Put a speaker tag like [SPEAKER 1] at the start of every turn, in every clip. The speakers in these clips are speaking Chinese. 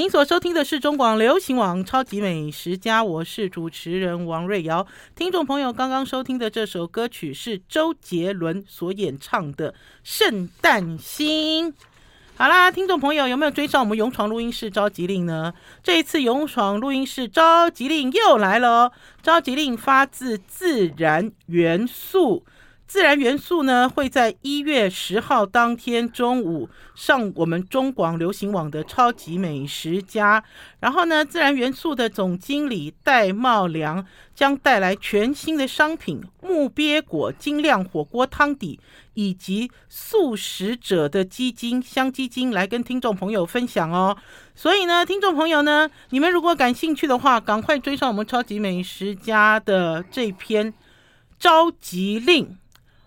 [SPEAKER 1] 您所收听的是中广流行网《超级美食家》，我是主持人王瑞瑶。听众朋友刚刚收听的这首歌曲是周杰伦所演唱的《圣诞星》。好啦，听众朋友有没有追上我们勇闯录音室召集令呢？这一次勇闯录音室召集令又来了！召集令发自自然元素。自然元素呢，会在一月十号当天中午上我们中广流行网的超级美食家。然后呢，自然元素的总经理戴茂良将带来全新的商品木鳖果精酿火锅汤底，以及素食者的鸡精香鸡精来跟听众朋友分享哦。所以呢，听众朋友呢，你们如果感兴趣的话，赶快追上我们超级美食家的这篇召集令。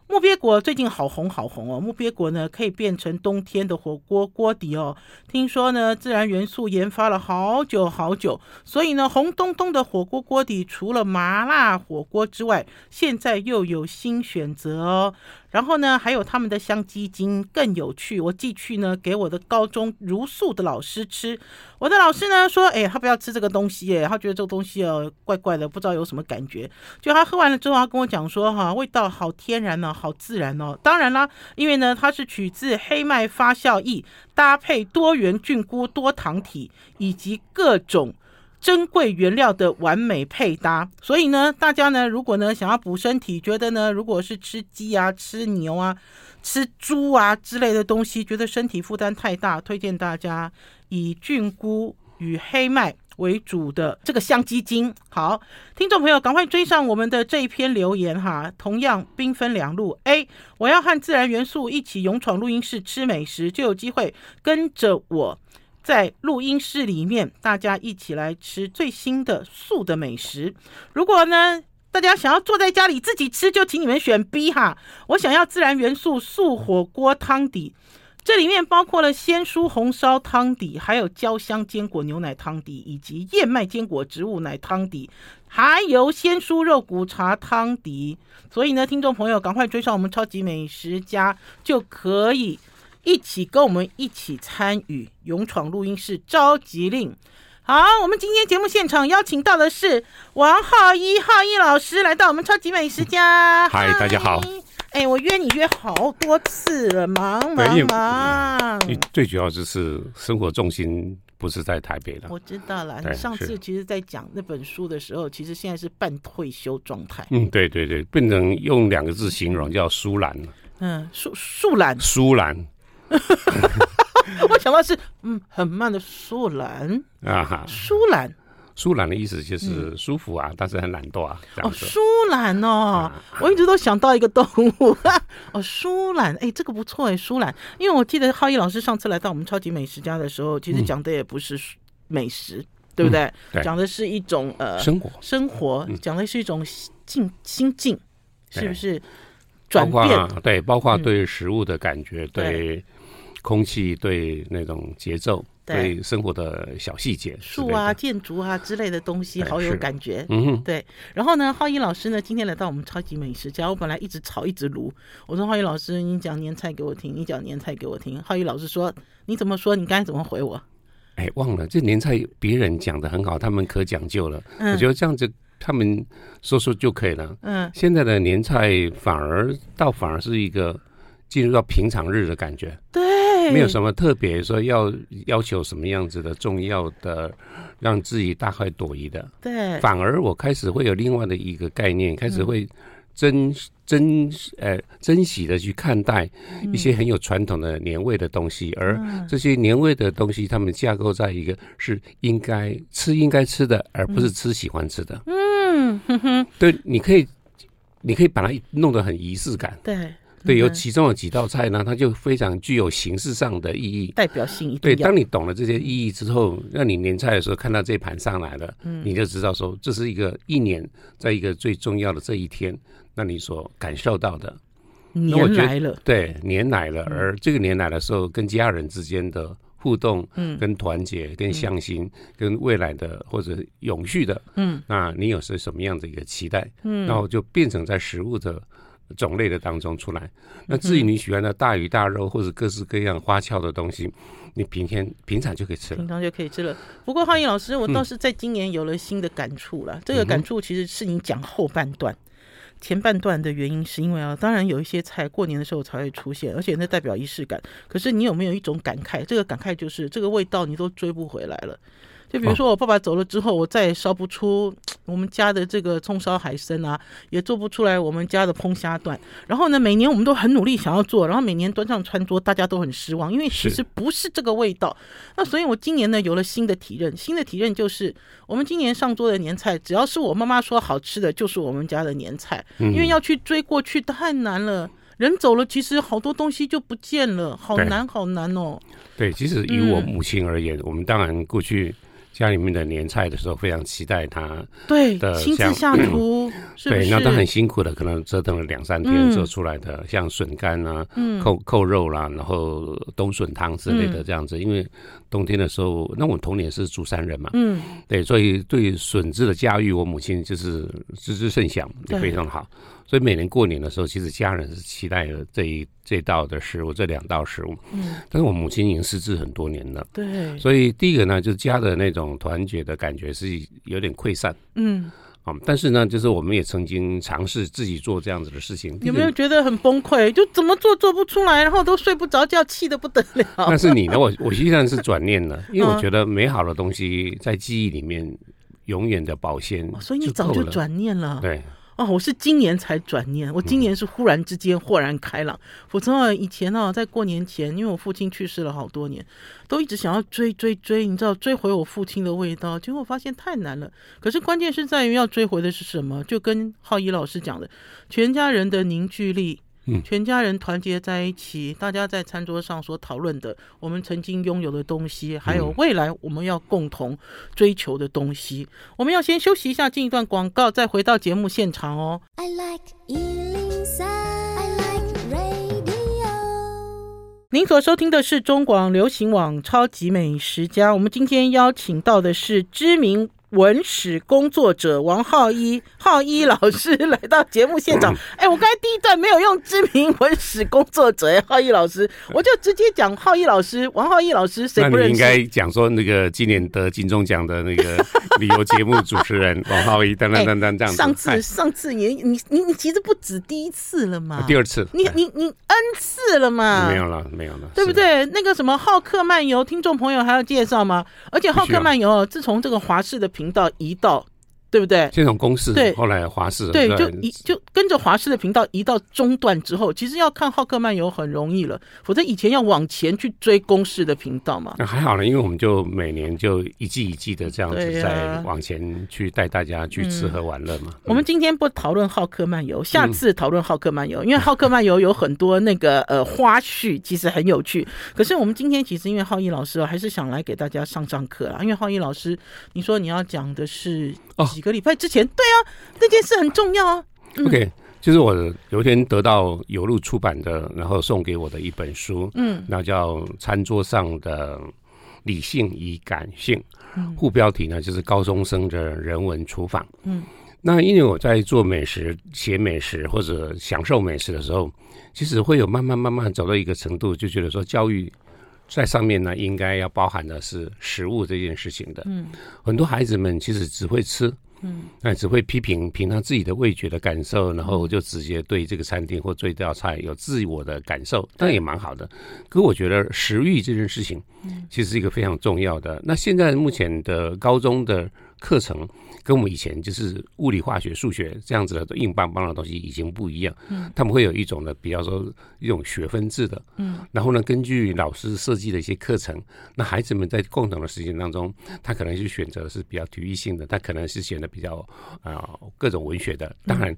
[SPEAKER 1] 木鳖果最近好红好红哦！木鳖果呢，可以变成冬天的火锅锅底哦。听说呢，自然元素研发了好久好久，所以呢，红彤彤的火锅锅底除了麻辣火锅之外，现在又有新选择哦。然后呢，还有他们的香鸡精更有趣。我寄去呢给我的高中茹素的老师吃。我的老师呢说，哎，他不要吃这个东西，哎，他觉得这个东西哦怪怪的，不知道有什么感觉。就他喝完了之后，他跟我讲说，哈，味道好天然呢，好自然哦。当然啦，因为呢它是取自黑麦发酵液，搭配多元菌菇、多糖体以及各种。珍贵原料的完美配搭，所以呢，大家呢，如果呢想要补身体，觉得呢，如果是吃鸡啊、吃牛啊、吃猪啊之类的东西，觉得身体负担太大，推荐大家以菌菇与黑麦为主的这个香鸡精。好，听众朋友，赶快追上我们的这一篇留言哈。同样兵分两路，A，我要和自然元素一起勇闯录音室吃美食，就有机会跟着我。在录音室里面，大家一起来吃最新的素的美食。如果呢，大家想要坐在家里自己吃，就请你们选 B 哈。我想要自然元素素火锅汤底，这里面包括了鲜蔬红烧汤底，还有焦香坚果牛奶汤底，以及燕麦坚果植物奶汤底，还有鲜蔬肉骨茶汤底。所以呢，听众朋友，赶快追上我们超级美食家，就可以。一起跟我们一起参与勇闯录音室召集令。好，我们今天节目现场邀请到的是王浩一浩一老师，来到我们超级美食家。
[SPEAKER 2] 嗨，大家好。
[SPEAKER 1] 哎，我约你约好多次了，忙忙忙。
[SPEAKER 2] 最主要就是生活重心不是在台北了。
[SPEAKER 1] 我知道了，你上次其实在讲那本书的时候，其实现在是半退休状态。
[SPEAKER 2] 嗯，对对对，不能用两个字形容，叫疏懒。
[SPEAKER 1] 嗯，疏疏懒。
[SPEAKER 2] 疏懒。
[SPEAKER 1] 我想到是嗯，很慢的舒懒啊哈，疏懒，
[SPEAKER 2] 舒懒的意思就是舒服啊，嗯、但是很懒惰啊。
[SPEAKER 1] 哦，舒懒哦，啊、我一直都想到一个动物。哦，舒懒，哎，这个不错哎，舒懒，因为我记得浩一老师上次来到我们超级美食家的时候，其实讲的也不是美食，嗯、对不对？讲的是一种呃生活，生活，讲的是一种境心境，是不是？转变。
[SPEAKER 2] 对，包括对食物的感觉，嗯、对。空气对那种节奏，对生活的小细节，
[SPEAKER 1] 树啊、建筑啊之类的东西，好有感觉。嗯哼，对。然后呢，浩一老师呢，今天来到我们超级美食家。我本来一直吵，一直炉。我说浩一老师，你讲年菜给我听，你讲年菜给我听。浩一老师说，你怎么说？你刚才怎么回我？
[SPEAKER 2] 哎，忘了，这年菜别人讲的很好，他们可讲究了。嗯，我觉得这样子他们说说就可以了。嗯，现在的年菜反而倒反而是一个进入到平常日的感觉。
[SPEAKER 1] 对。
[SPEAKER 2] 没有什么特别说要要求什么样子的重要的，让自己大快朵颐的。
[SPEAKER 1] 对，
[SPEAKER 2] 反而我开始会有另外的一个概念，开始会珍珍呃珍惜的去看待一些很有传统的年味的东西，而这些年味的东西，他们架构在一个是应该吃应该吃的，而不是吃喜欢吃的。嗯，哼哼，对，你可以你可以把它弄得很仪式感。
[SPEAKER 1] 对。
[SPEAKER 2] 对，有其中有几道菜呢，它就非常具有形式上的意义，
[SPEAKER 1] 代表性一点。
[SPEAKER 2] 对，当你懂了这些意义之后，让你年菜的时候看到这盘上来了，嗯，你就知道说这是一个一年在一个最重要的这一天，那你所感受到的
[SPEAKER 1] 年来了，
[SPEAKER 2] 对，年来了。而这个年来的时候，跟家人之间的互动，嗯，跟团结，跟向心，跟未来的或者永续的，嗯，那你有是什么样的一个期待？嗯，然后就变成在食物的。种类的当中出来，那至于你喜欢的大鱼大肉或者各式各样花俏的东西，你平天平常就可以吃了，
[SPEAKER 1] 平常就可以吃了。不过皓一老师，我倒是在今年有了新的感触了。嗯、这个感触其实是你讲后半段，前半段的原因是因为啊，当然有一些菜过年的时候才会出现，而且那代表仪式感。可是你有没有一种感慨？这个感慨就是这个味道你都追不回来了。就比如说我爸爸走了之后，我再也烧不出我们家的这个葱烧海参啊，也做不出来我们家的烹虾段。然后呢，每年我们都很努力想要做，然后每年端上餐桌，大家都很失望，因为其实不是这个味道。那所以我今年呢有了新的体认，新的体认就是我们今年上桌的年菜，只要是我妈妈说好吃的，就是我们家的年菜。因为要去追过去太难了，人走了，其实好多东西就不见了，好难好难哦。
[SPEAKER 2] 对，其实以我母亲而言，我们当然过去。家里面的年菜的时候，非常期待他
[SPEAKER 1] 对的亲自下厨，
[SPEAKER 2] 对，那他很辛苦的，可能折腾了两三天做出来的，像笋干啊、扣扣肉啦，然后冬笋汤之类的这样子。因为冬天的时候，那我童年是竹山人嘛，嗯，对，所以对笋子的驾驭，我母亲就是知之甚详，也非常好。所以每年过年的时候，其实家人是期待了这一这道的食物，这两道食物。嗯，但是我母亲已经失智很多年了。
[SPEAKER 1] 对。
[SPEAKER 2] 所以第一个呢，就是家的那种团结的感觉是有点溃散。嗯。啊，但是呢，就是我们也曾经尝试自己做这样子的事情。
[SPEAKER 1] 有没有觉得很崩溃？就怎么做做不出来，然后都睡不着觉，气得不得了。
[SPEAKER 2] 但是你呢？我我实际上是转念了，因为我觉得美好的东西在记忆里面永远的保鲜。
[SPEAKER 1] 所以你早就转念了。
[SPEAKER 2] 对。
[SPEAKER 1] 哦，我是今年才转念，我今年是忽然之间豁然开朗。否则啊，以前呢，在过年前，因为我父亲去世了好多年，都一直想要追追追，你知道，追回我父亲的味道，结果发现太难了。可是关键是在于要追回的是什么？就跟浩一老师讲的，全家人的凝聚力。全家人团结在一起，大家在餐桌上所讨论的，我们曾经拥有的东西，还有未来我们要共同追求的东西。我们要先休息一下，进一段广告，再回到节目现场哦。I like 103, I like radio。您所收听的是中广流行网《超级美食家》，我们今天邀请到的是知名。文史工作者王浩一，浩一老师来到节目现场。哎、欸，我刚才第一段没有用知名文史工作者，哎，浩一老师，我就直接讲浩一老师，王浩一老师，谁不认识？那你应该
[SPEAKER 2] 讲说那个今年得金钟奖的那个旅游节目主持人王浩一，等等等等这样子。
[SPEAKER 1] 上次上次你你你你其实不止第一次了嘛？
[SPEAKER 2] 第二次。
[SPEAKER 1] 你你你 N 次了嘛？
[SPEAKER 2] 没有了，没有了，
[SPEAKER 1] 对不对？那个什么浩客漫游，听众朋友还要介绍吗？而且浩客漫游，自从这个华视的频道一到。对不对？
[SPEAKER 2] 先从公视，对，后来华视，
[SPEAKER 1] 对，就移就跟着华视的频道移到中段之后，其实要看《浩克漫游》很容易了，否则以前要往前去追公视的频道嘛。
[SPEAKER 2] 那还好了，因为我们就每年就一季一季的这样子在往前去带大家去吃喝玩乐嘛。嗯嗯、
[SPEAKER 1] 我们今天不讨论《浩克漫游》，下次讨论《浩克漫游》，因为《浩克漫游》有很多那个呃花絮，其实很有趣。可是我们今天其实因为浩一老师还是想来给大家上上课啊，因为浩一老师，你说你要讲的是。哦，几个礼拜之前，对啊，那件事很重要啊。
[SPEAKER 2] 嗯、OK，就是我有一天得到有路出版的，然后送给我的一本书，嗯，那叫《餐桌上的理性与感性》，嗯、副标题呢就是高中生的人文厨房。嗯，那因为我在做美食、写美食或者享受美食的时候，其实会有慢慢慢慢走到一个程度，就觉得说教育。在上面呢，应该要包含的是食物这件事情的。嗯，很多孩子们其实只会吃，嗯，那只会批评凭他自己的味觉的感受，然后就直接对这个餐厅或这道菜有自我的感受，但也蛮好的。可我觉得食欲这件事情，其实是一个非常重要的。那现在目前的高中的课程。跟我们以前就是物理、化学、数学这样子的硬邦邦的东西已经不一样。嗯，他们会有一种的，比方说一种学分制的。嗯，然后呢，根据老师设计的一些课程，那孩子们在共同的时间当中，他可能是选择的是比较体育性的，他可能是选的比较啊、呃、各种文学的。当然，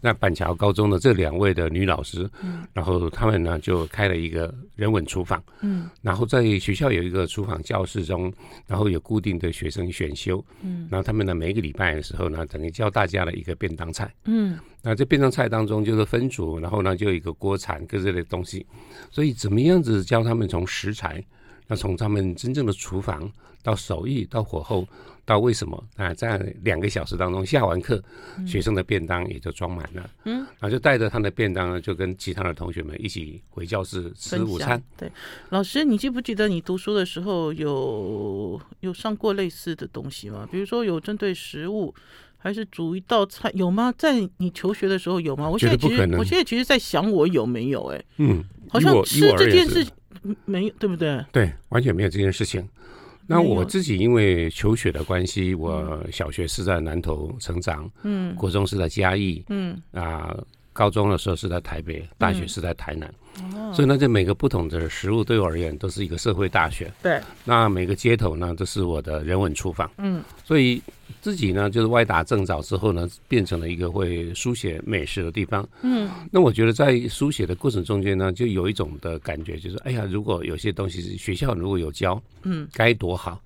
[SPEAKER 2] 那板桥高中的这两位的女老师，嗯，然后他们呢就开了一个人文厨房。嗯，然后在学校有一个厨房教室中，然后有固定的学生选修。嗯，然后他们呢每一个。礼拜的时候呢，等于教大家的一个便当菜。嗯，那这便当菜当中就是分组，然后呢就有一个锅铲各这类东西。所以怎么样子教他们从食材，那从他们真正的厨房到手艺到火候，到为什么啊，在两个小时当中下完课，学生的便当也就装满了，嗯，然后就带着他的便当呢，就跟其他的同学们一起回教室吃午餐。
[SPEAKER 1] 对，老师，你记不记得你读书的时候有有上过类似的东西吗？比如说有针对食物，还是煮一道菜，有吗？在你求学的时候有吗？我现在其实我现在其实在想我有没有？哎，嗯，好像吃这件事没有，对不对？
[SPEAKER 2] 对，完全没有这件事情。那我自己因为求学的关系，我小学是在南投成长，嗯，国中是在嘉义，嗯。啊，高中的时候是在台北，大学是在台南，嗯、所以呢，这每个不同的食物对我而言都是一个社会大学。对，那每个街头呢都是我的人文厨房，嗯，所以。自己呢，就是歪打正着之后呢，变成了一个会书写美食的地方。嗯，那我觉得在书写的过程中间呢，就有一种的感觉，就是哎呀，如果有些东西是学校如果有教，嗯，该多好。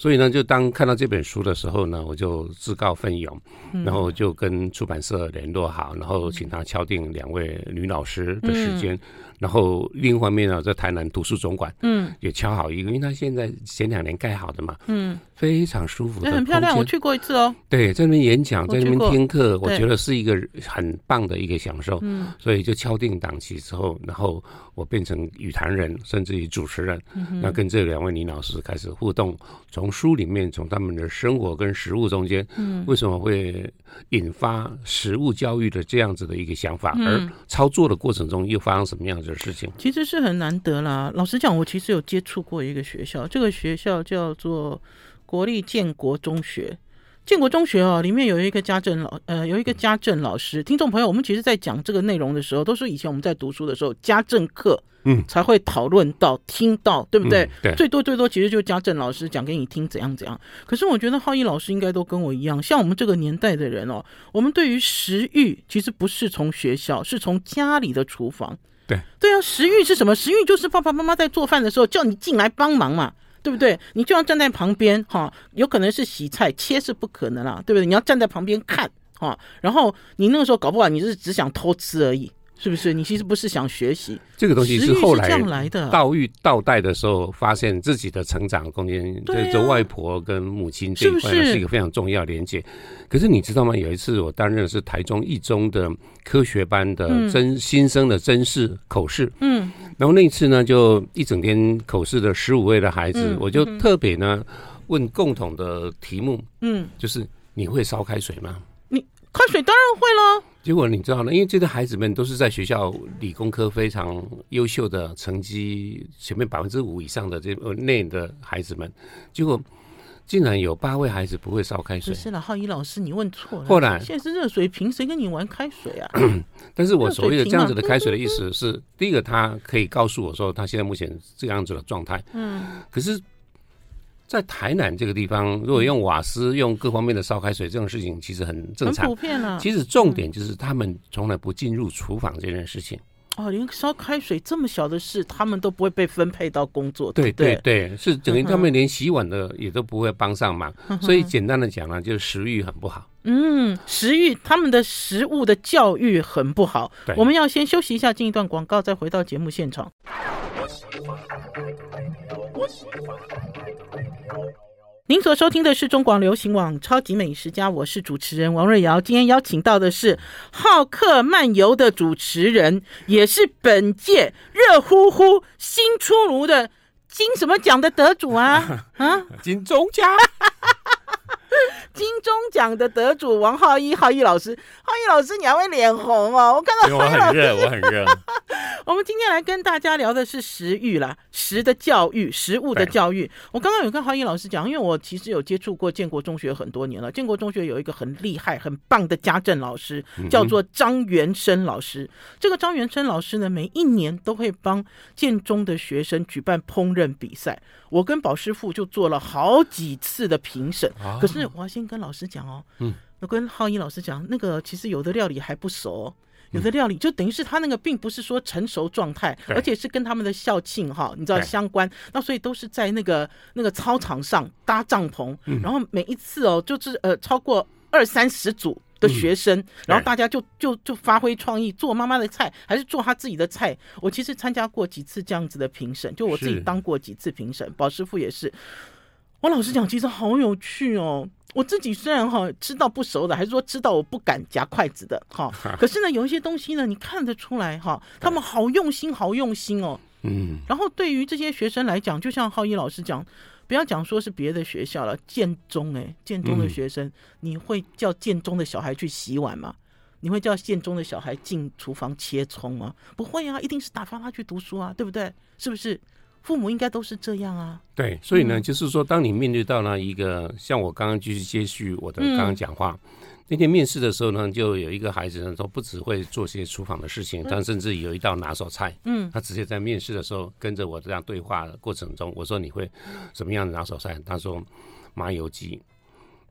[SPEAKER 2] 所以呢，就当看到这本书的时候呢，我就自告奋勇，然后就跟出版社联络好，然后请他敲定两位女老师的时间。然后另一方面呢，在台南图书总馆，嗯，也敲好一个，因为他现在前两年盖好的嘛，嗯，非常舒服的，
[SPEAKER 1] 很漂亮。我去过一次哦，
[SPEAKER 2] 对，在那边演讲，在那边听课，我觉得是一个很棒的一个享受。嗯，所以就敲定档期之后，然后我变成语坛人，甚至于主持人，那跟这两位女老师开始互动，从书里面，从他们的生活跟食物中间，嗯，为什么会引发食物教育的这样子的一个想法，而操作的过程中又发生什么样子的事情？
[SPEAKER 1] 其实是很难得啦。老实讲，我其实有接触过一个学校，这个学校叫做国立建国中学。建国中学哦，里面有一个家政老，呃，有一个家政老师。听众朋友，我们其实，在讲这个内容的时候，都是以前我们在读书的时候，家政课，嗯，才会讨论到、听到，对不对？嗯、对，最多最多，其实就家政老师讲给你听怎样怎样。可是我觉得浩一老师应该都跟我一样，像我们这个年代的人哦，我们对于食欲其实不是从学校，是从家里的厨房。
[SPEAKER 2] 对，
[SPEAKER 1] 对啊，食欲是什么？食欲就是爸爸妈妈在做饭的时候叫你进来帮忙嘛。对不对？你就要站在旁边哈，有可能是洗菜切是不可能啦，对不对？你要站在旁边看哈，然后你那个时候搞不好你是只想偷吃而已。是不是？你其实不是想学习。
[SPEAKER 2] 这个东西，是后来倒育倒带的。时候，发现自己的成长空间，这这外婆跟母亲这一块是一个非常重要连接。可是你知道吗？有一次我担任的是台中一中的科学班的真新生的真试口试，嗯，然后那一次呢，就一整天口试的十五位的孩子，我就特别呢问共同的题目，嗯，就是你会烧开水吗？
[SPEAKER 1] 你开水当然会了。
[SPEAKER 2] 结果你知道呢？因为这些孩子们都是在学校理工科非常优秀的成绩前面百分之五以上的这呃内的孩子们，结果竟然有八位孩子不会烧开水。
[SPEAKER 1] 不是了，浩一老师，你问错了。
[SPEAKER 2] 后来
[SPEAKER 1] 现在是热水瓶，谁跟你玩开水啊？
[SPEAKER 2] 但是我所谓的这样子的开水的意思是，第一个他可以告诉我说，他现在目前这样子的状态。嗯，可是。在台南这个地方，如果用瓦斯、用各方面的烧开水这种事情，其实很正常。
[SPEAKER 1] 很普遍啊。
[SPEAKER 2] 其实重点就是他们从来不进入厨房这件事情。
[SPEAKER 1] 哦，连烧开水这么小的事，他们都不会被分配到工作。
[SPEAKER 2] 对对对，是等于他们连洗碗的也都不会帮上忙。所以简单的讲呢，就是食欲很不好。
[SPEAKER 1] 嗯，食欲，他们的食物的教育很不好。对，我们要先休息一下，进一段广告，再回到节目现场。您所收听的是中广流行网《超级美食家》，我是主持人王瑞瑶。今天邀请到的是《好客漫游》的主持人，也是本届热乎乎新出炉的金什么奖的得主啊 啊！
[SPEAKER 2] 金钟奖。
[SPEAKER 1] 金钟奖的得主王浩一，浩一老师，浩一老师，你还会脸红哦？我看到浩一老师，
[SPEAKER 2] 我很热，我很热。
[SPEAKER 1] 我们今天来跟大家聊的是食育啦，食的教育，食物的教育。我刚刚有跟浩一老师讲，因为我其实有接触过建国中学很多年了。建国中学有一个很厉害、很棒的家政老师，叫做张元生老师。这个张元生老师呢，每一年都会帮建中的学生举办烹饪比赛。我跟宝师傅就做了好几次的评审，可是我要先跟老师讲哦，嗯，我跟浩一老师讲，那个其实有的料理还不熟，有的料理就等于是他那个并不是说成熟状态，而且是跟他们的校庆哈，你知道相关，那所以都是在那个那个操场上搭帐篷，然后每一次哦，就是呃超过二三十组。的学生，然后大家就就就发挥创意，做妈妈的菜，还是做他自己的菜。我其实参加过几次这样子的评审，就我自己当过几次评审，宝师傅也是。我老实讲，其实好有趣哦。我自己虽然哈吃到不熟的，还是说吃到我不敢夹筷子的哈，可是呢，有一些东西呢，你看得出来哈，他们好用心，好用心哦。嗯。然后对于这些学生来讲，就像浩一老师讲，不要讲说是别的学校了，建中哎，建中的学生，嗯、你会叫建中的小孩去洗碗吗？你会叫建中的小孩进厨房切葱吗？不会啊，一定是打发他去读书啊，对不对？是不是？父母应该都是这样啊。
[SPEAKER 2] 对，所以呢，嗯、就是说，当你面对到了一个像我刚刚继续接续我的刚刚讲话，嗯、那天面试的时候呢，就有一个孩子呢，都不只会做些厨房的事情，他、嗯、甚至有一道拿手菜。嗯，他直接在面试的时候跟着我这样对话的过程中，我说你会什么样的拿手菜？他说麻油鸡，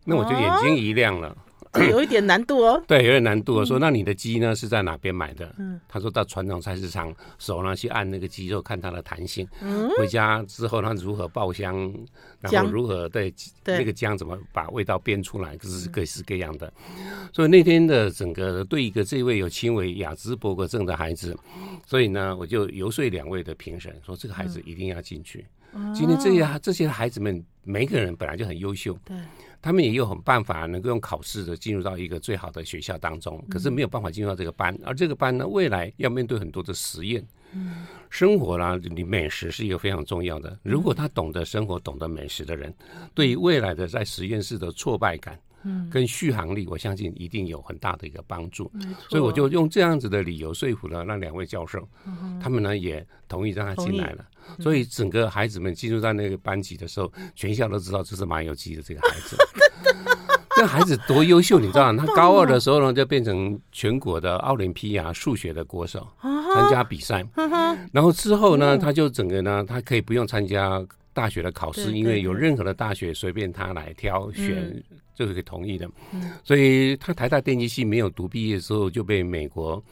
[SPEAKER 2] 那我就眼睛一亮了。哦
[SPEAKER 1] 有一点难度哦，
[SPEAKER 2] 对，有点难度。我说，那你的鸡呢是在哪边买的？嗯，他说到传统菜市场，手呢去按那个鸡肉，看它的弹性。嗯，回家之后他如何爆香，然后如何对那个姜怎么把味道煸出来，各是各式各样的。所以那天的整个对一个这位有轻微雅兹伯格症的孩子，所以呢，我就游说两位的评审说，这个孩子一定要进去。今天这些这些孩子们每个人本来就很优秀，对。他们也有很办法能够用考试的进入到一个最好的学校当中，可是没有办法进入到这个班，而这个班呢，未来要面对很多的实验，生活啦，你美食是一个非常重要的。如果他懂得生活、懂得美食的人，对于未来的在实验室的挫败感，跟续航力，我相信一定有很大的一个帮助。所以我就用这样子的理由说服了那两位教授，他们呢也同意让他进来了。所以整个孩子们进入到那个班级的时候，全校都知道这是麻油鸡的这个孩子。这孩子多优秀，你知道吗？他高二的时候呢，就变成全国的奥林匹亚数学的国手，参加比赛。然后之后呢，他就整个呢，他可以不用参加大学的考试，因为有任何的大学随便他来挑选，就是可以同意的。所以他台大电机系没有读毕业的时候，就被美国。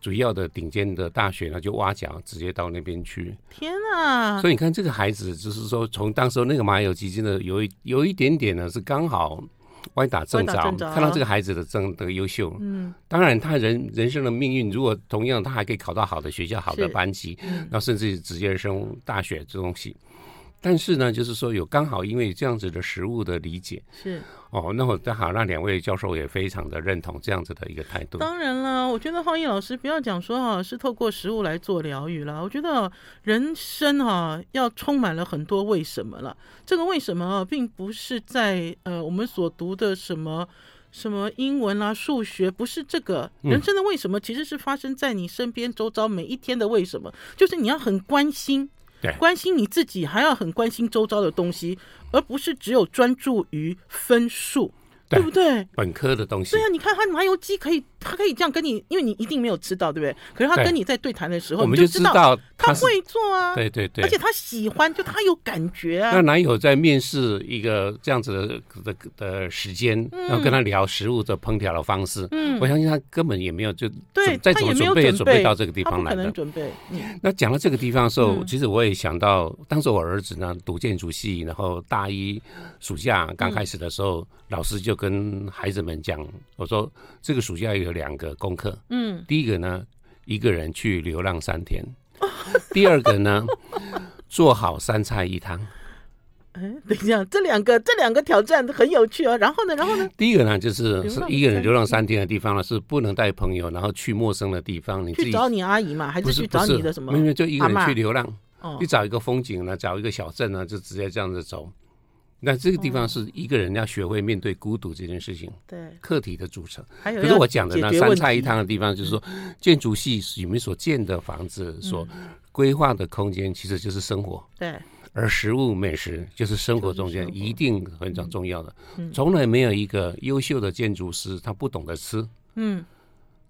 [SPEAKER 2] 主要的顶尖的大学呢，就挖角，直接到那边去。
[SPEAKER 1] 天啊！
[SPEAKER 2] 所以你看，这个孩子就是说，从当时那个马友基金的有一有一点点呢，是刚好歪打正着，看到这个孩子的真的优秀。嗯，当然，他人人生的命运，如果同样他还可以考到好的学校、好的班级，那甚至直接升大学这东西。但是呢，就是说有刚好因为这样子的食物的理解是哦，那我刚好让两位教授也非常的认同这样子的一个态度。
[SPEAKER 1] 当然了，我觉得浩毅老师不要讲说哈是透过食物来做疗愈了，我觉得人生哈要充满了很多为什么了。这个为什么啊，并不是在呃我们所读的什么什么英文啊、数学，不是这个人生的为什么，其实是发生在你身边周遭每一天的为什么，就是你要很关心。对，关心你自己，还要很关心周遭的东西，而不是只有专注于分数。对不对？
[SPEAKER 2] 本科的东西。
[SPEAKER 1] 对啊，你看他麻油鸡可以，他可以这样跟你，因为你一定没有吃到，对不对？可是他跟你在对谈的时候，
[SPEAKER 2] 我们就知道
[SPEAKER 1] 他会做啊。
[SPEAKER 2] 对对对，
[SPEAKER 1] 而且他喜欢，就他有感觉啊。
[SPEAKER 2] 那男友在面试一个这样子的的的时间，然后跟他聊食物的烹调的方式？嗯，我相信他根本也没有就
[SPEAKER 1] 对，
[SPEAKER 2] 再怎么准备也准备到这个地方来的。
[SPEAKER 1] 准备。
[SPEAKER 2] 那讲到这个地方的时候，其实我也想到，当时我儿子呢读建筑系，然后大一暑假刚开始的时候，老师就跟孩子。们讲，我说这个暑假有两个功课，嗯，第一个呢，一个人去流浪三天，第二个呢，做好三菜一汤。
[SPEAKER 1] 哎，等一下，这两个这两个挑战很有趣哦。然后呢，然后呢，
[SPEAKER 2] 第一个呢，就是是一个人流浪三天的地方呢，是不能带朋友，然后去陌生的地方，你自己
[SPEAKER 1] 去找你阿姨嘛，还是去找你的什么？
[SPEAKER 2] 没有，就一个人去流浪，你找一个风景呢，找一个小镇呢，就直接这样子走。那这个地方是一个人要学会面对孤独这件事情，对课题的组成。还有，可是我讲的那三菜一汤的地方，就是说建筑系里面所建的房子，所规划的空间，其实就是生活。对，而食物美食就是生活中间一定非常重要的。从来没有一个优秀的建筑师他不懂得吃。嗯。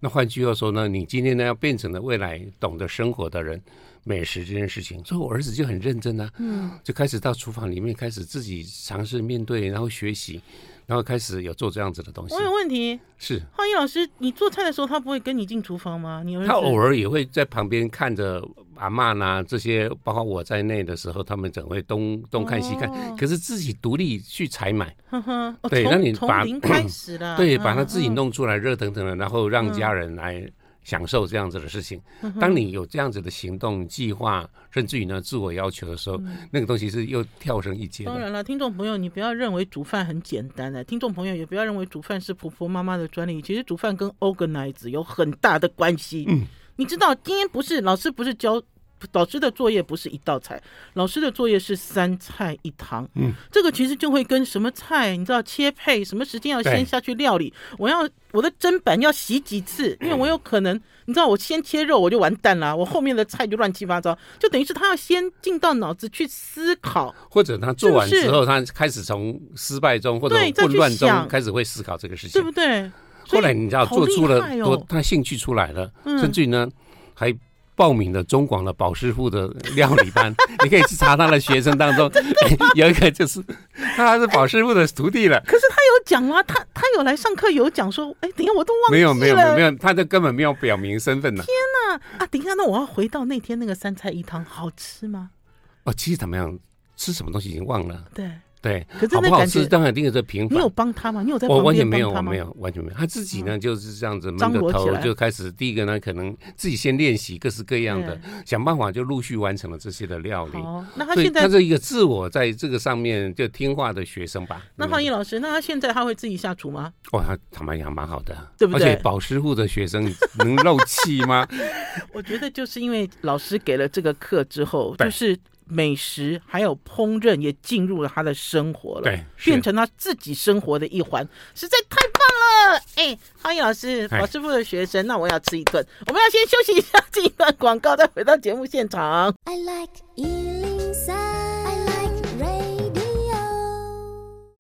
[SPEAKER 2] 那换句话说呢，你今天呢要变成了未来懂得生活的人，美食这件事情，所以我儿子就很认真啊，嗯，就开始到厨房里面开始自己尝试面对，然后学习。然后开始有做这样子的东西。
[SPEAKER 1] 我有问题。
[SPEAKER 2] 是
[SPEAKER 1] 浩一老师，你做菜的时候，他不会跟你进厨房吗？你
[SPEAKER 2] 他偶尔也会在旁边看着阿嬷呐，这些包括我在内的时候，他们总会东东看西看。可是自己独立去采买，对，那你把
[SPEAKER 1] 从零开始了，
[SPEAKER 2] 对，把他自己弄出来热腾腾的，然后让家人来享受这样子的事情。当你有这样子的行动计划，甚至于呢自我要求的时候，那个东西是又跳升一阶。
[SPEAKER 1] 当然了，听众朋友，你不要认为煮饭很简单的，听众朋友也不要认为煮饭是婆婆妈妈的专利。其实煮饭跟 organize 有很大的关系。嗯，你知道今天不是老师不是教。老师的作业不是一道菜，老师的作业是三菜一汤。嗯，这个其实就会跟什么菜，你知道切配什么时间要先下去料理，我要我的砧板要洗几次，因为我有可能，你知道我先切肉我就完蛋了，我后面的菜就乱七八糟，就等于是他要先进到脑子去思考，
[SPEAKER 2] 或者他做完之后，他开始从失败中或者混乱中开始会思考这个事情，
[SPEAKER 1] 对不对？
[SPEAKER 2] 后来你知道做出了多，他兴趣出来了，甚至于呢还。报名的中广的宝师傅的料理班，你可以去查他的学生当中，有一个就是他是宝师傅的徒弟了。
[SPEAKER 1] 可是他有讲啊，他他有来上课有讲说，哎，等一下我都忘记了。
[SPEAKER 2] 没有没有没有没有，他就根本没有表明身份呢。
[SPEAKER 1] 天哪啊！等一下，那我要回到那天那个三菜一汤，好吃吗？
[SPEAKER 2] 哦，其实怎么样，吃什么东西已经忘了。
[SPEAKER 1] 对。
[SPEAKER 2] 对，好不好吃当然一定是平凡。
[SPEAKER 1] 你有帮他吗？你有在？
[SPEAKER 2] 我完全没有，我没有，完全没有。他自己呢就是这样子闷着头就开始。第一个呢，可能自己先练习各式各样的，想办法就陆续完成了这些的料理。
[SPEAKER 1] 那他现在
[SPEAKER 2] 他是一个自我在这个上面就听话的学生吧？
[SPEAKER 1] 那浩毅老师，那他现在他会自己下厨吗？
[SPEAKER 2] 哇，他坦白讲蛮好的，
[SPEAKER 1] 对不对？
[SPEAKER 2] 而且保师傅的学生能漏气吗？
[SPEAKER 1] 我觉得就是因为老师给了这个课之后，就是。美食还有烹饪也进入了他的生活了，对，变成他自己生活的一环，实在太棒了！哎，浩一老师，我师傅的学生，那我要吃一顿，我们要先休息一下，进一段广告，再回到节目现场。I like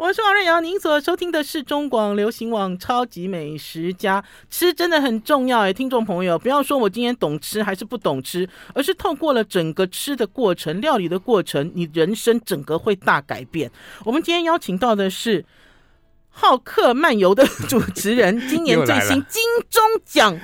[SPEAKER 1] 我是王瑞瑶，您所收听的是中广流行网《超级美食家》。吃真的很重要哎，听众朋友，不要说我今天懂吃还是不懂吃，而是透过了整个吃的过程、料理的过程，你人生整个会大改变。我们今天邀请到的是 好客漫游的主持人，今年最新金钟奖。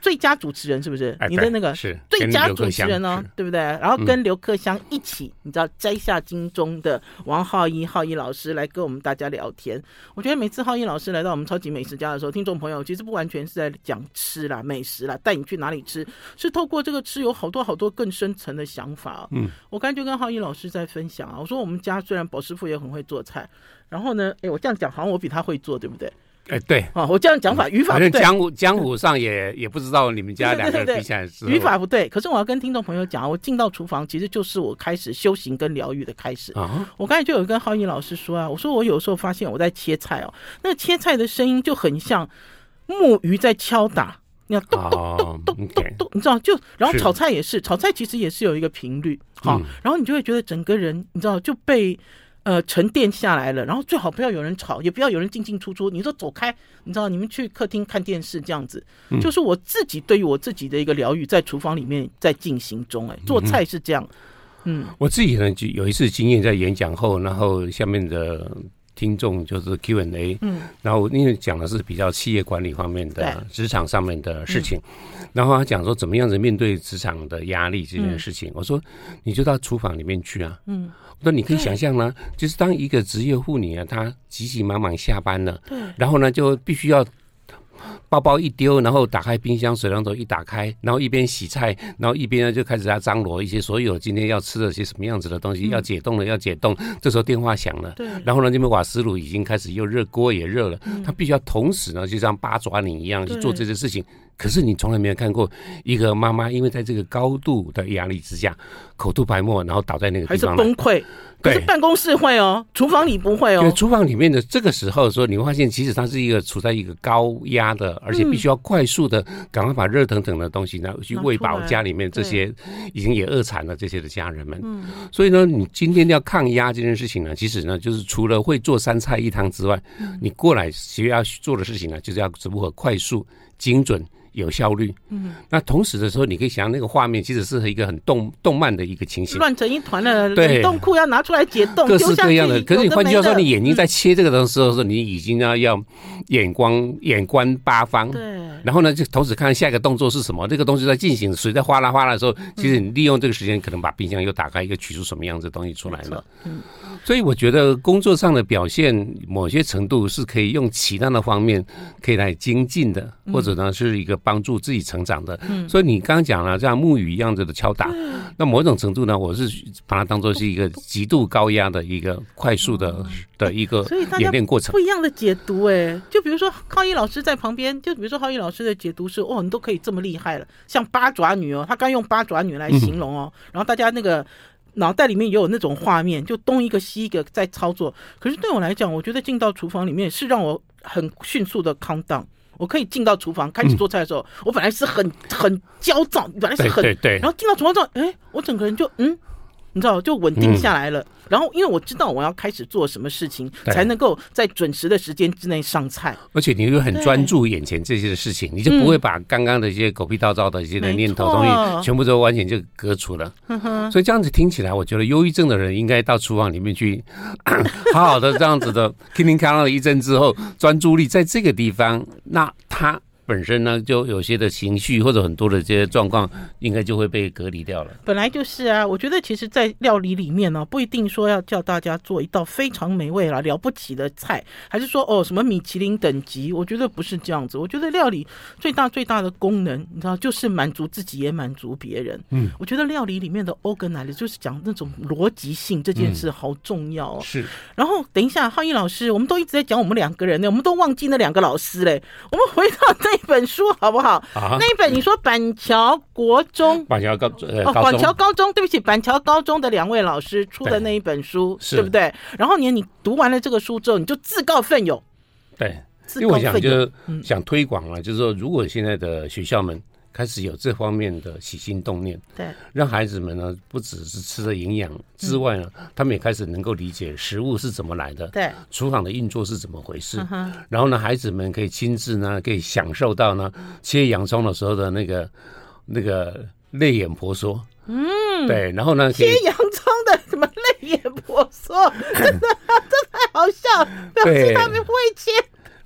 [SPEAKER 1] 最佳主持人是不是？你的那个是最佳主持人哦，对不对？然后跟刘克襄一起，你知道摘下金钟的王浩一、浩一老师来跟我们大家聊天。我觉得每次浩一老师来到我们超级美食家的时候，听众朋友其实不完全是在讲吃啦、美食啦，带你去哪里吃，是透过这个吃有好多好多更深层的想法。嗯，我刚才就跟浩一老师在分享啊，我说我们家虽然宝师傅也很会做菜，然后呢，哎，我这样讲好像我比他会做，对不对？
[SPEAKER 2] 哎，对
[SPEAKER 1] 啊，我这样讲法语法不对。
[SPEAKER 2] 江湖江湖上也也不知道你们家两个人比起来是
[SPEAKER 1] 语法不对。可是我要跟听众朋友讲，我进到厨房其实就是我开始修行跟疗愈的开始啊。我刚才就有跟浩一老师说啊，我说我有时候发现我在切菜哦，那切菜的声音就很像木鱼在敲打，你要咚咚咚咚咚咚，你知道？就然后炒菜也是，炒菜其实也是有一个频率，好，然后你就会觉得整个人你知道就被。呃，沉淀下来了，然后最好不要有人吵，也不要有人进进出出。你说走开，你知道，你们去客厅看电视这样子，嗯、就是我自己对于我自己的一个疗愈，在厨房里面在进行中。哎，做菜是这样。嗯，
[SPEAKER 2] 我自己呢就有一次经验，在演讲后，然后下面的听众就是 Q&A，嗯，然后因为讲的是比较企业管理方面的职场上面的事情，嗯、然后他讲说怎么样子面对职场的压力这件事情，嗯、我说你就到厨房里面去啊，嗯。那你可以想象呢，就是当一个职业妇女啊，她急急忙忙下班了，对，然后呢就必须要包包一丢，然后打开冰箱水龙头一打开，然后一边洗菜，然后一边呢就开始在张罗一些所有今天要吃的些什么样子的东西，要解冻了要解冻，这时候电话响了，对，然后呢这边瓦斯炉已经开始又热，锅也热了，他必须要同时呢就像八爪岭一样去做这些事情。可是你从来没有看过一个妈妈，因为在这个高度的压力之下，口吐白沫，然后倒在那个地方，
[SPEAKER 1] 还是崩溃。可是办公室会哦，厨房里不会哦。
[SPEAKER 2] 厨房里面的这个时候说，你会发现，其实它是一个处在一个高压的，而且必须要快速的赶快把热腾腾的东西呢去喂饱家里面这些已经也饿惨了这些的家人们。嗯。所以呢，你今天要抗压这件事情呢，其实呢，就是除了会做三菜一汤之外，你过来其实要做的事情呢，就是要如何快速、精准。有效率，嗯，那同时的时候，你可以想象那个画面其实是一个很动动漫的一个情形，
[SPEAKER 1] 乱成一团的，对，冷冻库要拿出来解冻，
[SPEAKER 2] 各式各样的。可是你换句话说，你眼睛在切这个的时候，是你已经要要眼光眼观八方，对。然后呢，就同时看下一个动作是什么，这个东西在进行，水在哗啦哗啦的时候，其实你利用这个时间，可能把冰箱又打开，又取出什么样子的东西出来了。嗯。所以我觉得工作上的表现，某些程度是可以用其他的方面可以来精进的，或者者呢是一个帮助自己成长的。嗯，所以你刚刚讲了像木鱼一样子的敲打，那某种程度呢，我是把它当做是一个极度高压的一个快速的的一个演练过程。
[SPEAKER 1] 不一样的解读哎，就比如说浩一老师在旁边，就比如说浩一老师的解读是哦，你都可以这么厉害了，像八爪女哦，他刚用八爪女来形容哦，然后大家那个。脑袋里面也有那种画面，就东一个西一个在操作。可是对我来讲，我觉得进到厨房里面是让我很迅速的 calm down。我可以进到厨房开始做菜的时候，我本来是很很焦躁，本来是很，然后进到厨房之后，哎，我整个人就嗯。你知道，就稳定下来了。嗯、然后，因为我知道我要开始做什么事情，才能够在准时的时间之内上菜。
[SPEAKER 2] 而且，你又很专注眼前这些事情，你就不会把刚刚的一些狗屁倒灶的一些的念头东西，全部都完全就割除了。所以这样子听起来，我觉得忧郁症的人应该到厨房里面去，好好的这样子的，听听看了一阵之后，专注力在这个地方，那他。本身呢，就有些的情绪或者很多的这些状况，应该就会被隔离掉了。
[SPEAKER 1] 本来就是啊，我觉得其实，在料理里面呢，不一定说要叫大家做一道非常美味了了不起的菜，还是说哦什么米其林等级，我觉得不是这样子。我觉得料理最大最大的功能，你知道，就是满足自己也满足别人。嗯，我觉得料理里面的 organize 就是讲那种逻辑性这件事好重要哦。
[SPEAKER 2] 是。
[SPEAKER 1] 然后等一下，浩一老师，我们都一直在讲我们两个人呢，我们都忘记那两个老师嘞。我们回到那。一本书好不好？啊、那一本你说板桥国中，
[SPEAKER 2] 板桥高中
[SPEAKER 1] 哦，板桥高中，对不起，板桥高中的两位老师出的那一本书，对，对不对？然后你你读完了这个书之后，你就自告奋勇，
[SPEAKER 2] 对，因为我想就是想推广了，嗯、就是说，如果现在的学校们。开始有这方面的起心动念，
[SPEAKER 1] 对，
[SPEAKER 2] 让孩子们呢不只是吃的营养之外呢，嗯、他们也开始能够理解食物是怎么来的，对，厨房的运作是怎么回事。嗯、然后呢，孩子们可以亲自呢，可以享受到呢切洋葱的时候的那个那个泪眼婆娑，嗯，对，然后呢，
[SPEAKER 1] 切洋葱的什么泪眼婆娑，真的 这太好笑，表示他们不会切。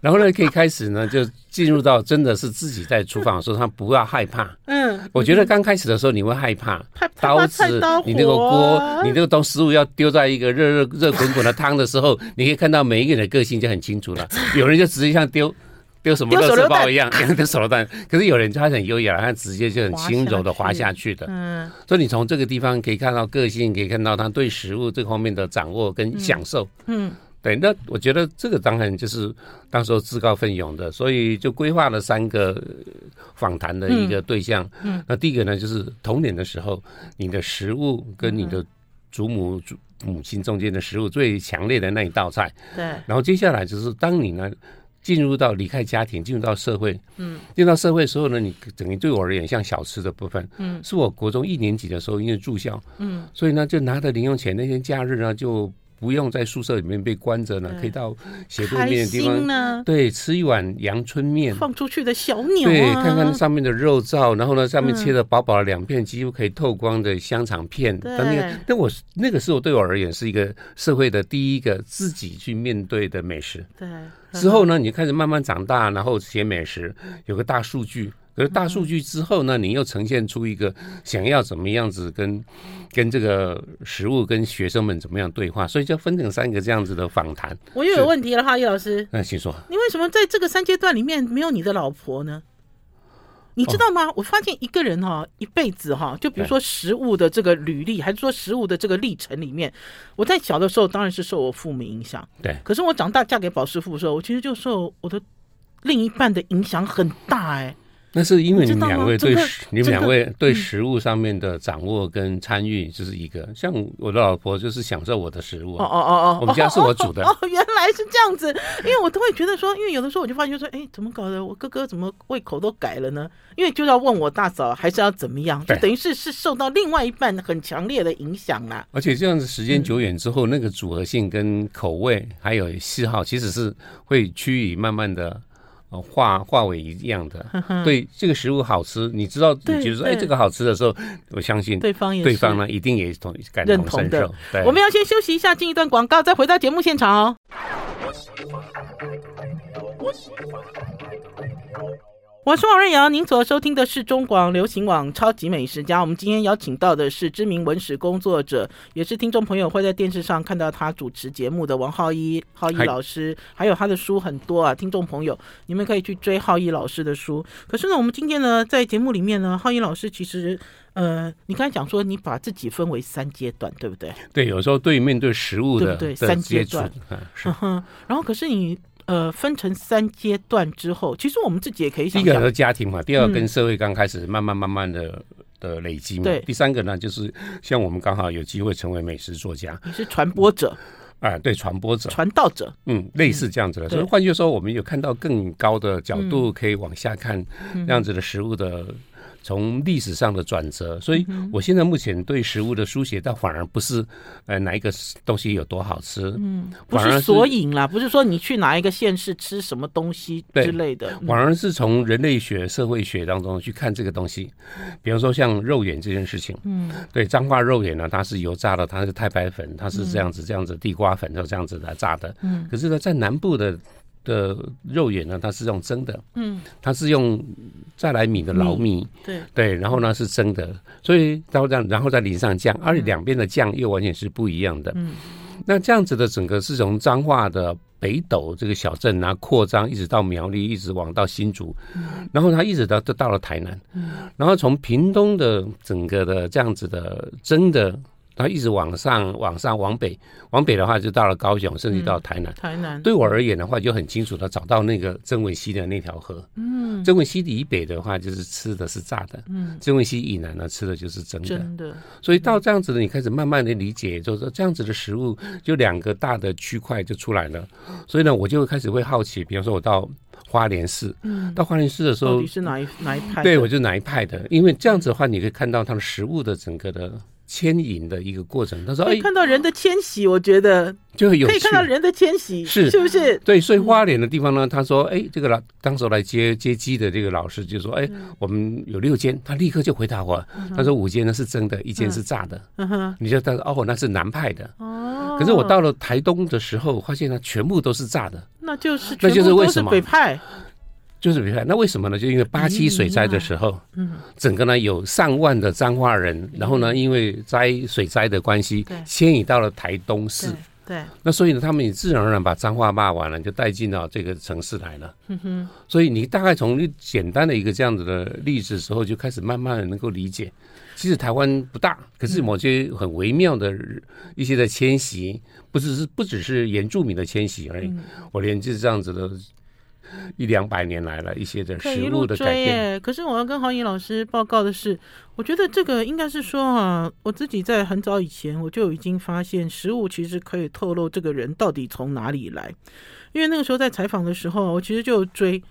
[SPEAKER 2] 然后呢，可以开始呢，就进入到真的是自己在厨房的时候，他不要害怕。嗯，我觉得刚开始的时候你会害怕，刀子，你那个锅，你那个东食物要丢在一个热热热滚滚的汤的时候，你可以看到每一个人的个性就很清楚了。有人就直接像丢丢什么垃圾包一样，丢手榴弹。可是有人就他很优雅，他直接就很轻柔的滑下去的。嗯，所以你从这个地方可以看到个性，可以看到他对食物这方面的掌握跟享受。嗯。对，那我觉得这个当然就是当时候自告奋勇的，所以就规划了三个访谈的一个对象。嗯，嗯，那第一个呢，就是童年的时候，你的食物跟你的祖母、祖母亲中间的食物最强烈的那一道菜。对。然后接下来就是当你呢进入到离开家庭，进入到社会，嗯，进到社会的时候呢，你等于对我而言像小吃的部分，嗯，是我国中一年级的时候因为住校，嗯，所以呢就拿着零用钱，那天假日呢就。不用在宿舍里面被关着呢，可以到斜对面的地方，对，吃一碗阳春面，
[SPEAKER 1] 放出去的小鸟，
[SPEAKER 2] 对，看看上面的肉燥，然后呢，上面切的薄薄的两片几乎可以透光的香肠片，等等。那我那个时候对我而言是一个社会的第一个自己去面对的美食。对，之后呢，你就开始慢慢长大，然后写美食，有个大数据。可是大数据之后呢，你又呈现出一个想要怎么样子跟跟这个食物跟学生们怎么样对话，所以就分成三个这样子的访谈。
[SPEAKER 1] 我又有问题了哈，叶老师。
[SPEAKER 2] 那请说。
[SPEAKER 1] 你为什么在这个三阶段里面没有你的老婆呢？你知道吗？我发现一个人哈，一辈子哈，就比如说食物的这个履历，还是说食物的这个历程里面，我在小的时候当然是受我父母影响，对。可是我长大嫁给宝师傅的时候，我其实就受我的另一半的影响很大哎。
[SPEAKER 2] 那是因为你们两位对食，你们两位对食物上面的掌握跟参与，就是一个像我的老婆就是享受我的食物。哦哦哦哦，我们家是我煮的。
[SPEAKER 1] 哦，原来是这样子，因为我都会觉得说，因为有的时候我就发现说，哎，怎么搞的？我哥哥怎么胃口都改了呢？因为就要问我大嫂，还是要怎么样？就等于是是受到另外一半很强烈的影响啦。
[SPEAKER 2] 而且这样子时间久远之后，那个组合性跟口味还有嗜好，其实是会趋于慢慢的。化化为一样的，对这个食物好吃，你知道，你觉得说，哎，这个好吃的时候，我相信对方也对方呢，一定也同感同身受。
[SPEAKER 1] 我们要先休息一下，进一段广告，再回到节目现场哦。我是王瑞瑶，您所收听的是中广流行网《超级美食家》。我们今天邀请到的是知名文史工作者，也是听众朋友会在电视上看到他主持节目的王浩一，浩一老师。还有他的书很多啊，听众朋友你们可以去追浩一老师的书。可是呢，我们今天呢，在节目里面呢，浩一老师其实，呃，你刚才讲说你把自己分为三阶段，对不对？
[SPEAKER 2] 对，有时候对面对食物的
[SPEAKER 1] 对，三阶段。
[SPEAKER 2] 嗯，是。
[SPEAKER 1] 然后，可是你。呃，分成三阶段之后，其实我们自己也可以想。
[SPEAKER 2] 第一个是家庭嘛，第二个跟社会刚开始慢慢慢慢的的累积嘛。
[SPEAKER 1] 对。
[SPEAKER 2] 第三个呢，就是像我们刚好有机会成为美食作家。
[SPEAKER 1] 你是传播者。
[SPEAKER 2] 啊，对，传播者、
[SPEAKER 1] 传道者，
[SPEAKER 2] 嗯，类似这样子的。所以换句话说，我们有看到更高的角度，可以往下看这样子的食物的。从历史上的转折，所以我现在目前对食物的书写，倒反而不是呃哪一个东西有多好吃，嗯，
[SPEAKER 1] 不是索引啦，不是说你去哪一个县市吃什么东西之类的，
[SPEAKER 2] 反而是从人类学、社会学当中去看这个东西。比方说像肉眼这件事情，嗯，对，彰化肉眼呢，它是油炸的，它是太白粉，它是这样子这样子地瓜粉，就这样子来炸的，嗯，可是呢，在南部的。的肉眼呢，它是用蒸的，嗯，它是用再来米的老米，
[SPEAKER 1] 对。
[SPEAKER 2] 对，然后呢是蒸的，所以到这样，然后再淋上酱，而且两边的酱又完全是不一样的，嗯，那这样子的整个是从彰化的北斗这个小镇然后扩张，一直到苗栗，一直往到新竹，然后它一直到都到了台南，嗯，然后从屏东的整个的这样子的蒸的。它一直往上，往上，往北，往北的话就到了高雄，甚至到台南。
[SPEAKER 1] 嗯、台南对
[SPEAKER 2] 我而言的话，就很清楚的找到那个曾文溪的那条河。嗯，曾文溪以北的话，就是吃的是炸的。嗯，曾文溪以南呢，吃的就是蒸的。
[SPEAKER 1] 真的。
[SPEAKER 2] 所以到这样子的，你开始慢慢的理解，就是说这样子的食物，就两个大的区块就出来了。所以呢，我就开始会好奇，比方说我到花莲市，嗯，到花莲市的时候，
[SPEAKER 1] 你是哪一哪一派？
[SPEAKER 2] 对，我就哪一派的，因为这样子的话，你可以看到它的食物的整个的。牵引的一个过程，他
[SPEAKER 1] 说：“哎看到人的迁徙，我觉得。
[SPEAKER 2] 就会有
[SPEAKER 1] 可以看到人的迁徙，
[SPEAKER 2] 是。
[SPEAKER 1] 是不是？
[SPEAKER 2] 对，所以花莲的地方呢，他说：‘哎，这个老当时来接接机的这个老师就说：‘哎，我们有六间。’他立刻就回答我，他说：‘五间呢是真的，一间是炸的。’你就他说：‘哦，那是南派的。’哦，可是我到了台东的时候，发现它全部都是炸的，
[SPEAKER 1] 那就是那就是为什么？北派。”
[SPEAKER 2] 就是比如说，那为什么呢？就因为八七水灾的时候，嗯，整个呢有上万的彰化人，然后呢因为灾水灾的关系，迁移到了台东市，
[SPEAKER 1] 对，
[SPEAKER 2] 那所以呢他们也自然而然把脏话骂完了，就带进到这个城市来了。嗯哼，所以你大概从简单的一个这样子的例子时候，就开始慢慢的能够理解，其实台湾不大，可是某些很微妙的一些的迁徙，不只是不只是原住民的迁徙而已，我连就是这样子的。一两百年来了一些的食物的改变，
[SPEAKER 1] 可是我要跟黄颖老师报告的是，我觉得这个应该是说啊，我自己在很早以前我就已经发现，食物其实可以透露这个人到底从哪里来。因为那个时候在采访的时候，我其实就追。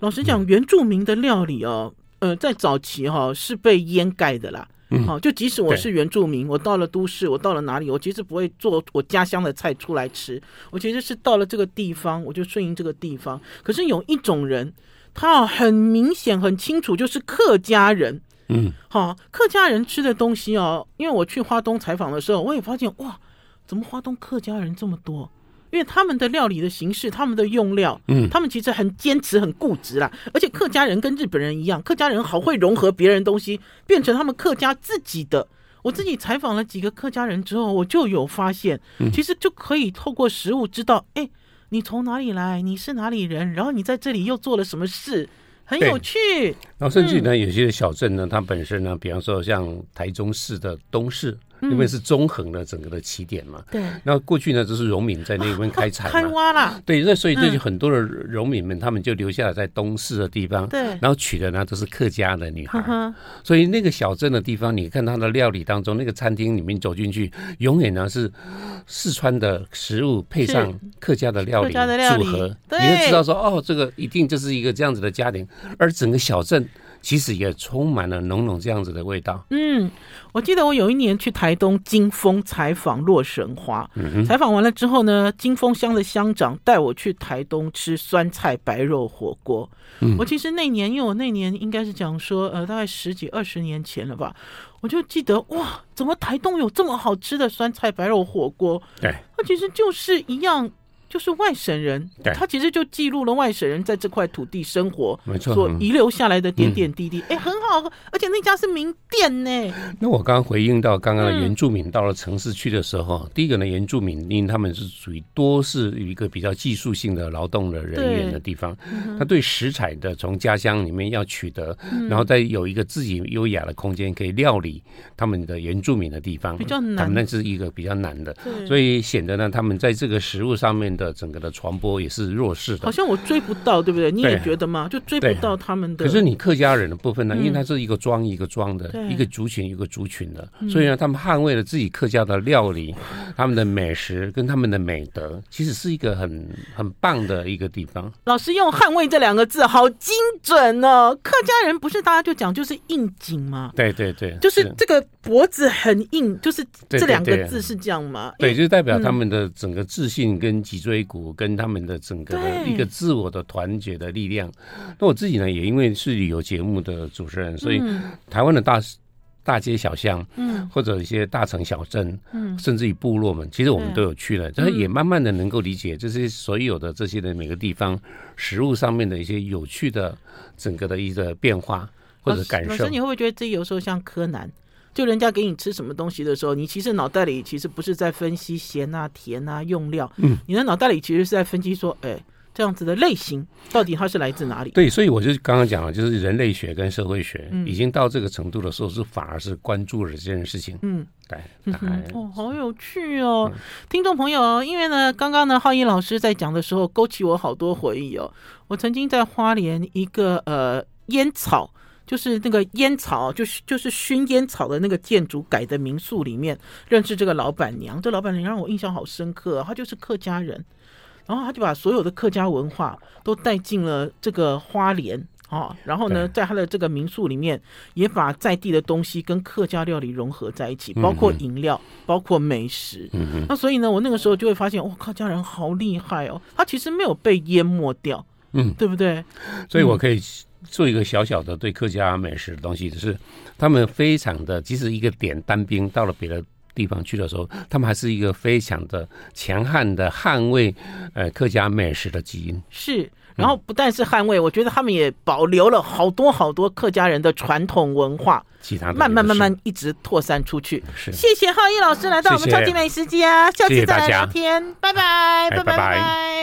[SPEAKER 1] 老实讲，原住民的料理哦，呃，在早期哈是被掩盖的啦。好，就即使我是原住民，我到了都市，我到了哪里，我其实不会做我家乡的菜出来吃。我其实是到了这个地方，我就顺应这个地方。可是有一种人，他很明显、很清楚，就是客家人。嗯，好，客家人吃的东西哦，因为我去花东采访的时候，我也发现哇，怎么花东客家人这么多？因为他们的料理的形式，他们的用料，嗯，他们其实很坚持、很固执啦。而且客家人跟日本人一样，客家人好会融合别人东西，变成他们客家自己的。我自己采访了几个客家人之后，我就有发现，其实就可以透过食物知道，哎，你从哪里来，你是哪里人，然后你在这里又做了什么事，很有趣。
[SPEAKER 2] 然后甚至呢，有些小镇呢，它本身呢，比方说像台中市的东势。因为是中横的整个的起点嘛，对。那过去呢，就是荣民在那边开采嘛，
[SPEAKER 1] 开挖了。
[SPEAKER 2] 对，那所以这就很多的荣民们，他们就留下来在东势的地方，对。然后娶的呢都是客家的女孩，所以那个小镇的地方，你看它的料理当中，那个餐厅里面走进去，永远呢是四川的食物配上客家的料理组合，你就知道说哦，这个一定就是一个这样子的家庭，而整个小镇。其实也充满了浓浓这样子的味道。
[SPEAKER 1] 嗯，我记得我有一年去台东金峰采访洛神花，嗯、采访完了之后呢，金峰乡的乡长带我去台东吃酸菜白肉火锅。嗯、我其实那年，因为我那年应该是讲说，呃，大概十几二十年前了吧，我就记得哇，怎么台东有这么好吃的酸菜白肉火锅？
[SPEAKER 2] 对，
[SPEAKER 1] 它其实就是一样。就是外省人，
[SPEAKER 2] 对。
[SPEAKER 1] 他其实就记录了外省人在这块土地生活，
[SPEAKER 2] 没错，
[SPEAKER 1] 所遗留下来的点点滴滴，哎、嗯，很好，而且那家是名店呢。
[SPEAKER 2] 那我刚刚回应到刚刚的原住民到了城市去的时候，嗯、第一个呢，原住民因为他们是属于多是一个比较技术性的劳动的人员的地方，嗯、他对食材的从家乡里面要取得，嗯、然后再有一个自己优雅的空间可以料理他们的原住民的地方，
[SPEAKER 1] 比较难，
[SPEAKER 2] 那是一个比较难的，所以显得呢，他们在这个食物上面的。的整个的传播也是弱势的，
[SPEAKER 1] 好像我追不到，对不对？你也觉得吗？就追不到他们的。
[SPEAKER 2] 可是你客家人的部分呢？因为它是一个庄一个庄的，一个族群一个族群的，所以呢，他们捍卫了自己客家的料理、他们的美食跟他们的美德，其实是一个很很棒的一个地方。
[SPEAKER 1] 老师用“捍卫”这两个字，好精准哦！客家人不是大家就讲就是应景吗？
[SPEAKER 2] 对对对，
[SPEAKER 1] 就是这个脖子很硬，就是这两个字是这样吗？
[SPEAKER 2] 对，就是代表他们的整个自信跟脊椎。椎骨跟他们的整个的一个自我的团结的力量。那我自己呢，也因为是旅游节目的主持人，所以台湾的大大街小巷，嗯，或者一些大城小镇，嗯，甚至于部落们，其实我们都有去了，但是也慢慢的能够理解这些所有的这些的每个地方食物上面的一些有趣的整个的一个变化或者感受。
[SPEAKER 1] 老师，你会不会觉得自己有时候像柯南？就人家给你吃什么东西的时候，你其实脑袋里其实不是在分析咸啊、甜啊、用料，嗯，你的脑袋里其实是在分析说，哎，这样子的类型到底它是来自哪里？
[SPEAKER 2] 对，所以我就刚刚讲了，就是人类学跟社会学已经到这个程度的时候，是反而是关注了这件事情。嗯，
[SPEAKER 1] 对，哦，好有趣哦，嗯、听众朋友，因为呢，刚刚呢，浩一老师在讲的时候，勾起我好多回忆哦。我曾经在花莲一个呃烟草。就是那个烟草，就是就是熏烟草的那个建筑改的民宿里面认识这个老板娘，这老板娘让我印象好深刻，她就是客家人，然后她就把所有的客家文化都带进了这个花莲啊，然后呢，在她的这个民宿里面也把在地的东西跟客家料理融合在一起，包括饮料，包括美食。那所以呢，我那个时候就会发现，哇，客家人好厉害哦，他其实没有被淹没掉，嗯，对不对？
[SPEAKER 2] 所以我可以。做一个小小的对客家美食的东西，就是他们非常的，即使一个点单兵到了别的地方去的时候，他们还是一个非常的强悍的捍卫呃客家美食的基因。
[SPEAKER 1] 是，然后不但是捍卫，嗯、我觉得他们也保留了好多好多客家人的传统文化，
[SPEAKER 2] 其他
[SPEAKER 1] 慢慢慢慢一直扩散出去。
[SPEAKER 2] 是，
[SPEAKER 1] 谢谢浩一老师来到我们超级美食家，下次再来聊天，拜拜，拜拜拜。